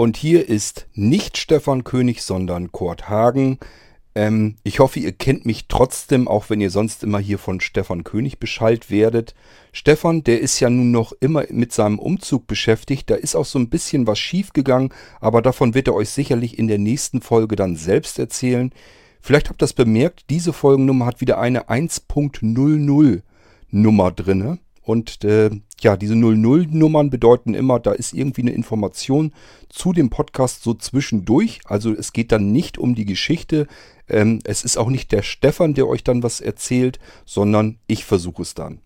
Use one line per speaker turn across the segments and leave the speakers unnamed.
Und hier ist nicht Stefan König, sondern Kurt Hagen. Ähm, ich hoffe, ihr kennt mich trotzdem, auch wenn ihr sonst immer hier von Stefan König beschallt werdet. Stefan, der ist ja nun noch immer mit seinem Umzug beschäftigt. Da ist auch so ein bisschen was schiefgegangen, aber davon wird er euch sicherlich in der nächsten Folge dann selbst erzählen. Vielleicht habt ihr das bemerkt, diese Folgennummer hat wieder eine 1.00 Nummer drinne. Und äh, ja, diese 00-Nummern bedeuten immer, da ist irgendwie eine Information zu dem Podcast so zwischendurch. Also es geht dann nicht um die Geschichte. Ähm, es ist auch nicht der Stefan, der euch dann was erzählt, sondern ich versuche es dann.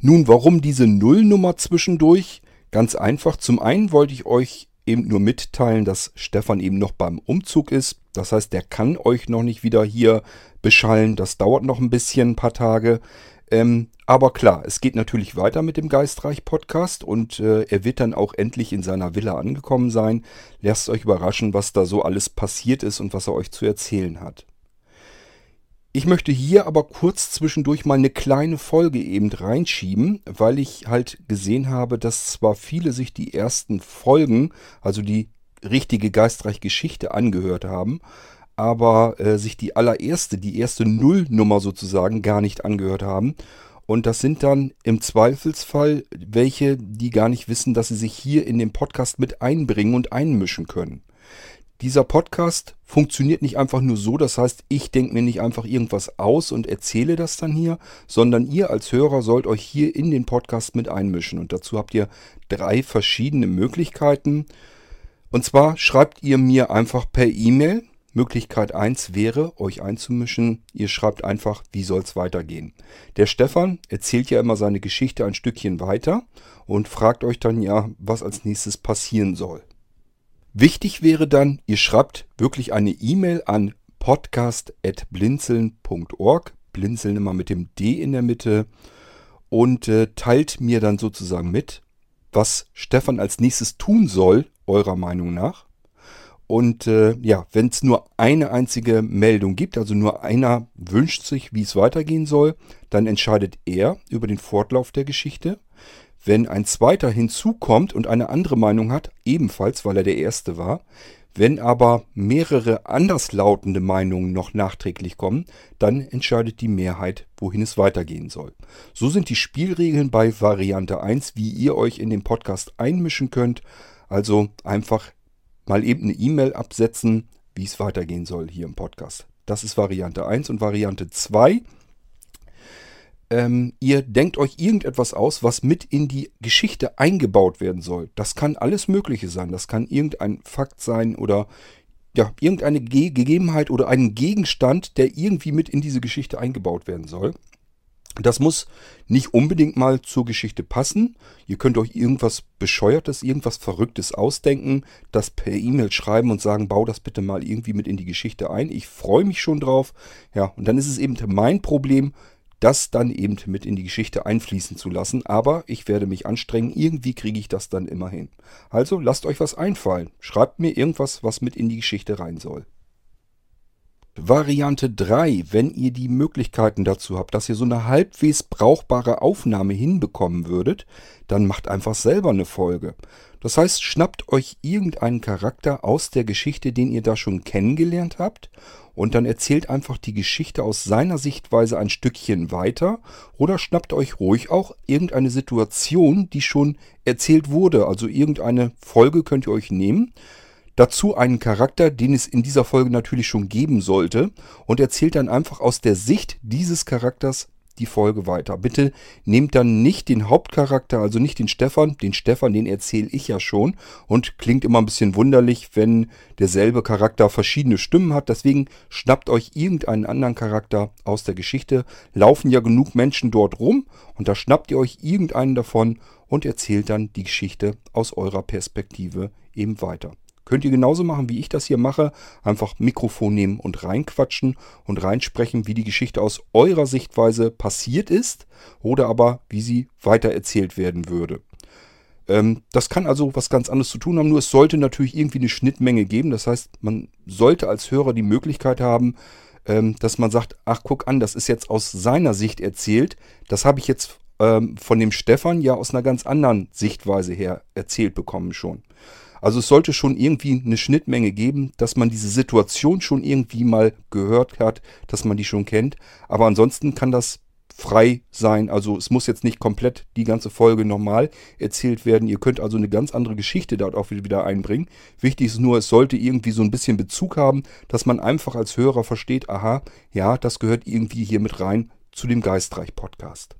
Nun, warum diese Nullnummer zwischendurch? Ganz einfach. Zum einen wollte ich euch eben nur mitteilen, dass Stefan eben noch beim Umzug ist. Das heißt, der kann euch noch nicht wieder hier beschallen. Das dauert noch ein bisschen, ein paar Tage. Ähm, aber klar, es geht natürlich weiter mit dem Geistreich-Podcast und äh, er wird dann auch endlich in seiner Villa angekommen sein. Lasst euch überraschen, was da so alles passiert ist und was er euch zu erzählen hat. Ich möchte hier aber kurz zwischendurch mal eine kleine Folge eben reinschieben, weil ich halt gesehen habe, dass zwar viele sich die ersten Folgen, also die richtige Geistreich-Geschichte angehört haben, aber äh, sich die allererste, die erste Nullnummer sozusagen gar nicht angehört haben. Und das sind dann im Zweifelsfall welche, die gar nicht wissen, dass sie sich hier in den Podcast mit einbringen und einmischen können. Dieser Podcast funktioniert nicht einfach nur so, das heißt, ich denke mir nicht einfach irgendwas aus und erzähle das dann hier, sondern ihr als Hörer sollt euch hier in den Podcast mit einmischen. Und dazu habt ihr drei verschiedene Möglichkeiten. Und zwar schreibt ihr mir einfach per E-Mail Möglichkeit 1 wäre, euch einzumischen. Ihr schreibt einfach, wie soll es weitergehen. Der Stefan erzählt ja immer seine Geschichte ein Stückchen weiter und fragt euch dann ja, was als nächstes passieren soll. Wichtig wäre dann, ihr schreibt wirklich eine E-Mail an podcast.blinzeln.org. Blinzeln immer mit dem D in der Mitte und äh, teilt mir dann sozusagen mit, was Stefan als nächstes tun soll, eurer Meinung nach. Und äh, ja, wenn es nur eine einzige Meldung gibt, also nur einer wünscht sich, wie es weitergehen soll, dann entscheidet er über den Fortlauf der Geschichte. Wenn ein zweiter hinzukommt und eine andere Meinung hat, ebenfalls, weil er der Erste war, wenn aber mehrere anderslautende Meinungen noch nachträglich kommen, dann entscheidet die Mehrheit, wohin es weitergehen soll. So sind die Spielregeln bei Variante 1, wie ihr euch in den Podcast einmischen könnt. Also einfach mal eben eine E-Mail absetzen, wie es weitergehen soll hier im Podcast. Das ist Variante 1 und Variante 2. Ähm, ihr denkt euch irgendetwas aus, was mit in die Geschichte eingebaut werden soll. Das kann alles Mögliche sein. Das kann irgendein Fakt sein oder ja, irgendeine Ge Gegebenheit oder ein Gegenstand, der irgendwie mit in diese Geschichte eingebaut werden soll. Das muss nicht unbedingt mal zur Geschichte passen. Ihr könnt euch irgendwas Bescheuertes, irgendwas Verrücktes ausdenken, das per E-Mail schreiben und sagen, bau das bitte mal irgendwie mit in die Geschichte ein. Ich freue mich schon drauf. Ja, und dann ist es eben mein Problem, das dann eben mit in die Geschichte einfließen zu lassen. Aber ich werde mich anstrengen. Irgendwie kriege ich das dann immer hin. Also lasst euch was einfallen. Schreibt mir irgendwas, was mit in die Geschichte rein soll. Variante 3, wenn ihr die Möglichkeiten dazu habt, dass ihr so eine halbwegs brauchbare Aufnahme hinbekommen würdet, dann macht einfach selber eine Folge. Das heißt, schnappt euch irgendeinen Charakter aus der Geschichte, den ihr da schon kennengelernt habt, und dann erzählt einfach die Geschichte aus seiner Sichtweise ein Stückchen weiter, oder schnappt euch ruhig auch irgendeine Situation, die schon erzählt wurde. Also irgendeine Folge könnt ihr euch nehmen Dazu einen Charakter, den es in dieser Folge natürlich schon geben sollte und erzählt dann einfach aus der Sicht dieses Charakters die Folge weiter. Bitte nehmt dann nicht den Hauptcharakter, also nicht den Stefan. Den Stefan, den erzähle ich ja schon und klingt immer ein bisschen wunderlich, wenn derselbe Charakter verschiedene Stimmen hat. Deswegen schnappt euch irgendeinen anderen Charakter aus der Geschichte. Laufen ja genug Menschen dort rum und da schnappt ihr euch irgendeinen davon und erzählt dann die Geschichte aus eurer Perspektive eben weiter. Könnt ihr genauso machen, wie ich das hier mache. Einfach Mikrofon nehmen und reinquatschen und reinsprechen, wie die Geschichte aus eurer Sichtweise passiert ist oder aber wie sie weitererzählt werden würde. Ähm, das kann also was ganz anderes zu tun haben, nur es sollte natürlich irgendwie eine Schnittmenge geben. Das heißt, man sollte als Hörer die Möglichkeit haben, ähm, dass man sagt, ach guck an, das ist jetzt aus seiner Sicht erzählt. Das habe ich jetzt ähm, von dem Stefan ja aus einer ganz anderen Sichtweise her erzählt bekommen schon. Also es sollte schon irgendwie eine Schnittmenge geben, dass man diese Situation schon irgendwie mal gehört hat, dass man die schon kennt. Aber ansonsten kann das frei sein. Also es muss jetzt nicht komplett die ganze Folge normal erzählt werden. Ihr könnt also eine ganz andere Geschichte dort auch wieder einbringen. Wichtig ist nur, es sollte irgendwie so ein bisschen Bezug haben, dass man einfach als Hörer versteht, aha, ja, das gehört irgendwie hier mit rein zu dem Geistreich-Podcast.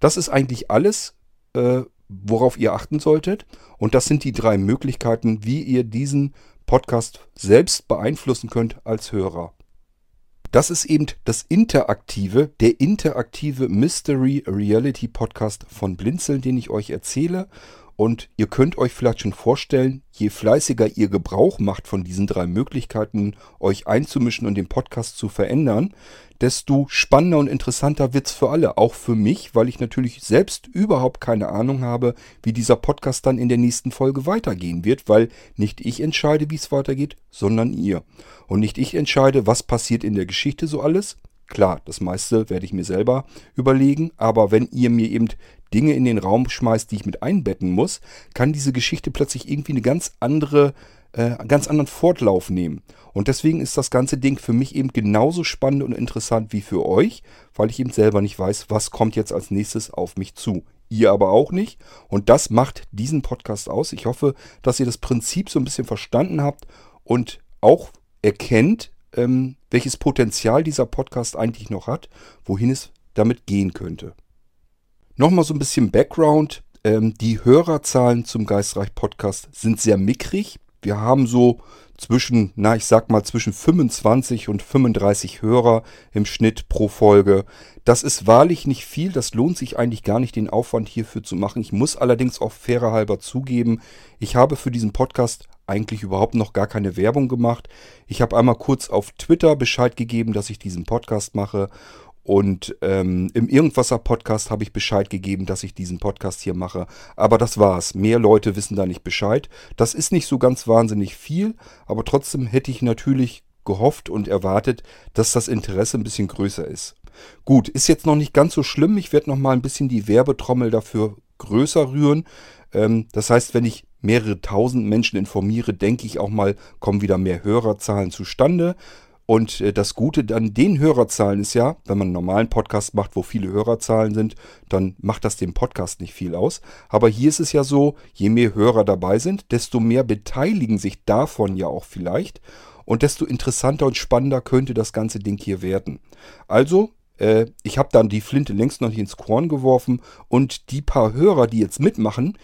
Das ist eigentlich alles, äh, worauf ihr achten solltet. Und das sind die drei Möglichkeiten, wie ihr diesen Podcast selbst beeinflussen könnt als Hörer. Das ist eben das interaktive, der interaktive Mystery Reality Podcast von Blinzeln, den ich euch erzähle. Und ihr könnt euch vielleicht schon vorstellen, je fleißiger ihr Gebrauch macht von diesen drei Möglichkeiten, euch einzumischen und den Podcast zu verändern, desto spannender und interessanter wird's für alle. Auch für mich, weil ich natürlich selbst überhaupt keine Ahnung habe, wie dieser Podcast dann in der nächsten Folge weitergehen wird, weil nicht ich entscheide, wie es weitergeht, sondern ihr. Und nicht ich entscheide, was passiert in der Geschichte so alles. Klar, das meiste werde ich mir selber überlegen, aber wenn ihr mir eben Dinge in den Raum schmeißt, die ich mit einbetten muss, kann diese Geschichte plötzlich irgendwie eine ganz andere äh, ganz anderen Fortlauf nehmen. Und deswegen ist das ganze Ding für mich eben genauso spannend und interessant wie für euch, weil ich eben selber nicht weiß, was kommt jetzt als nächstes auf mich zu. Ihr aber auch nicht. Und das macht diesen Podcast aus. Ich hoffe, dass ihr das Prinzip so ein bisschen verstanden habt und auch erkennt, ähm, welches Potenzial dieser Podcast eigentlich noch hat, wohin es damit gehen könnte. Nochmal so ein bisschen Background. Ähm, die Hörerzahlen zum Geistreich Podcast sind sehr mickrig. Wir haben so zwischen, na, ich sag mal, zwischen 25 und 35 Hörer im Schnitt pro Folge. Das ist wahrlich nicht viel. Das lohnt sich eigentlich gar nicht, den Aufwand hierfür zu machen. Ich muss allerdings auch fairer halber zugeben, ich habe für diesen Podcast eigentlich überhaupt noch gar keine Werbung gemacht. Ich habe einmal kurz auf Twitter Bescheid gegeben, dass ich diesen Podcast mache und ähm, im Irgendwasser-Podcast habe ich Bescheid gegeben, dass ich diesen Podcast hier mache. Aber das war's. Mehr Leute wissen da nicht Bescheid. Das ist nicht so ganz wahnsinnig viel, aber trotzdem hätte ich natürlich gehofft und erwartet, dass das Interesse ein bisschen größer ist. Gut, ist jetzt noch nicht ganz so schlimm. Ich werde noch mal ein bisschen die Werbetrommel dafür größer rühren. Ähm, das heißt, wenn ich mehrere tausend Menschen informiere, denke ich auch mal, kommen wieder mehr Hörerzahlen zustande. Und äh, das Gute an den Hörerzahlen ist ja, wenn man einen normalen Podcast macht, wo viele Hörerzahlen sind, dann macht das dem Podcast nicht viel aus. Aber hier ist es ja so, je mehr Hörer dabei sind, desto mehr beteiligen sich davon ja auch vielleicht. Und desto interessanter und spannender könnte das ganze Ding hier werden. Also, äh, ich habe dann die Flinte längst noch nicht ins Korn geworfen. Und die paar Hörer, die jetzt mitmachen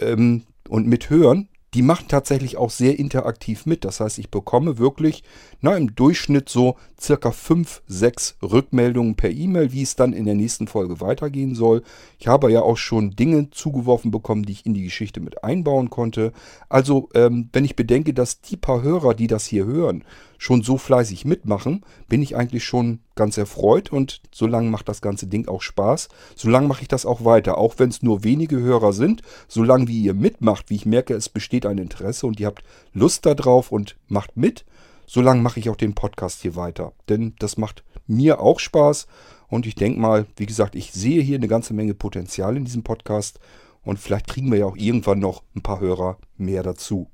ähm, und mithören, die machen tatsächlich auch sehr interaktiv mit. Das heißt, ich bekomme wirklich na, im Durchschnitt so circa 5, 6 Rückmeldungen per E-Mail, wie es dann in der nächsten Folge weitergehen soll. Ich habe ja auch schon Dinge zugeworfen bekommen, die ich in die Geschichte mit einbauen konnte. Also, ähm, wenn ich bedenke, dass die paar Hörer, die das hier hören, schon so fleißig mitmachen, bin ich eigentlich schon ganz erfreut und solange macht das ganze Ding auch Spaß. Solange mache ich das auch weiter, auch wenn es nur wenige Hörer sind. Solange wie ihr mitmacht, wie ich merke, es besteht ein Interesse und ihr habt Lust darauf und macht mit, solange mache ich auch den Podcast hier weiter. Denn das macht mir auch Spaß und ich denke mal, wie gesagt, ich sehe hier eine ganze Menge Potenzial in diesem Podcast und vielleicht kriegen wir ja auch irgendwann noch ein paar Hörer mehr dazu.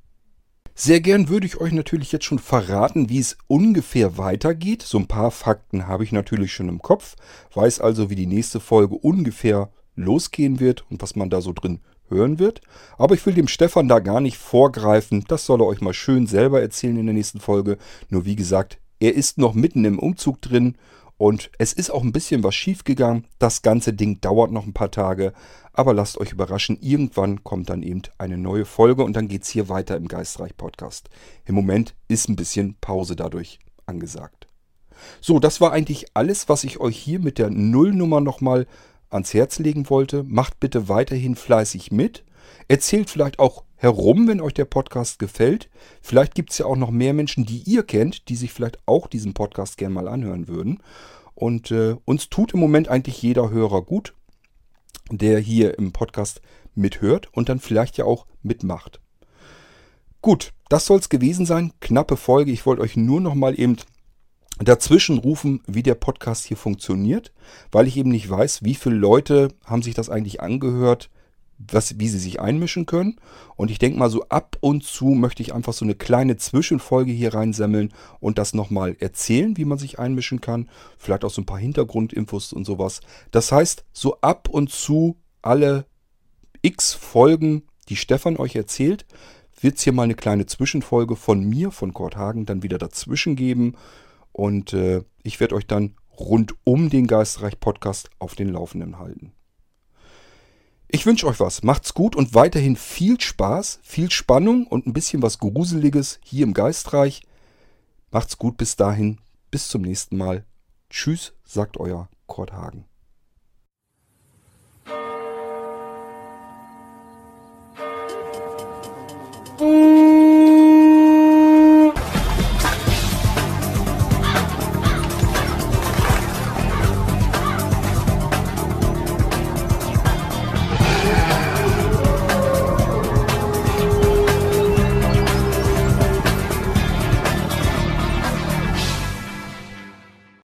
Sehr gern würde ich euch natürlich jetzt schon verraten, wie es ungefähr weitergeht. So ein paar Fakten habe ich natürlich schon im Kopf, weiß also, wie die nächste Folge ungefähr losgehen wird und was man da so drin hören wird. Aber ich will dem Stefan da gar nicht vorgreifen. Das soll er euch mal schön selber erzählen in der nächsten Folge. Nur wie gesagt, er ist noch mitten im Umzug drin und es ist auch ein bisschen was schief gegangen. Das ganze Ding dauert noch ein paar Tage. Aber lasst euch überraschen, irgendwann kommt dann eben eine neue Folge und dann geht es hier weiter im Geistreich Podcast. Im Moment ist ein bisschen Pause dadurch angesagt. So, das war eigentlich alles, was ich euch hier mit der Nullnummer nochmal ans Herz legen wollte. Macht bitte weiterhin fleißig mit. Erzählt vielleicht auch herum, wenn euch der Podcast gefällt. Vielleicht gibt es ja auch noch mehr Menschen, die ihr kennt, die sich vielleicht auch diesen Podcast gerne mal anhören würden. Und äh, uns tut im Moment eigentlich jeder Hörer gut, der hier im Podcast mithört und dann vielleicht ja auch mitmacht. Gut, das soll es gewesen sein. Knappe Folge. Ich wollte euch nur noch mal eben dazwischen rufen, wie der Podcast hier funktioniert, weil ich eben nicht weiß, wie viele Leute haben sich das eigentlich angehört, was, wie sie sich einmischen können. Und ich denke mal, so ab und zu möchte ich einfach so eine kleine Zwischenfolge hier reinsammeln und das nochmal erzählen, wie man sich einmischen kann. Vielleicht auch so ein paar Hintergrundinfos und sowas. Das heißt, so ab und zu alle x Folgen, die Stefan euch erzählt, wird es hier mal eine kleine Zwischenfolge von mir, von Kurt Hagen, dann wieder dazwischen geben. Und äh, ich werde euch dann rund um den Geistreich-Podcast auf den Laufenden halten. Ich wünsche euch was. Macht's gut und weiterhin viel Spaß, viel Spannung und ein bisschen was Gruseliges hier im Geistreich. Macht's gut bis dahin. Bis zum nächsten Mal. Tschüss, sagt euer Kurt Hagen.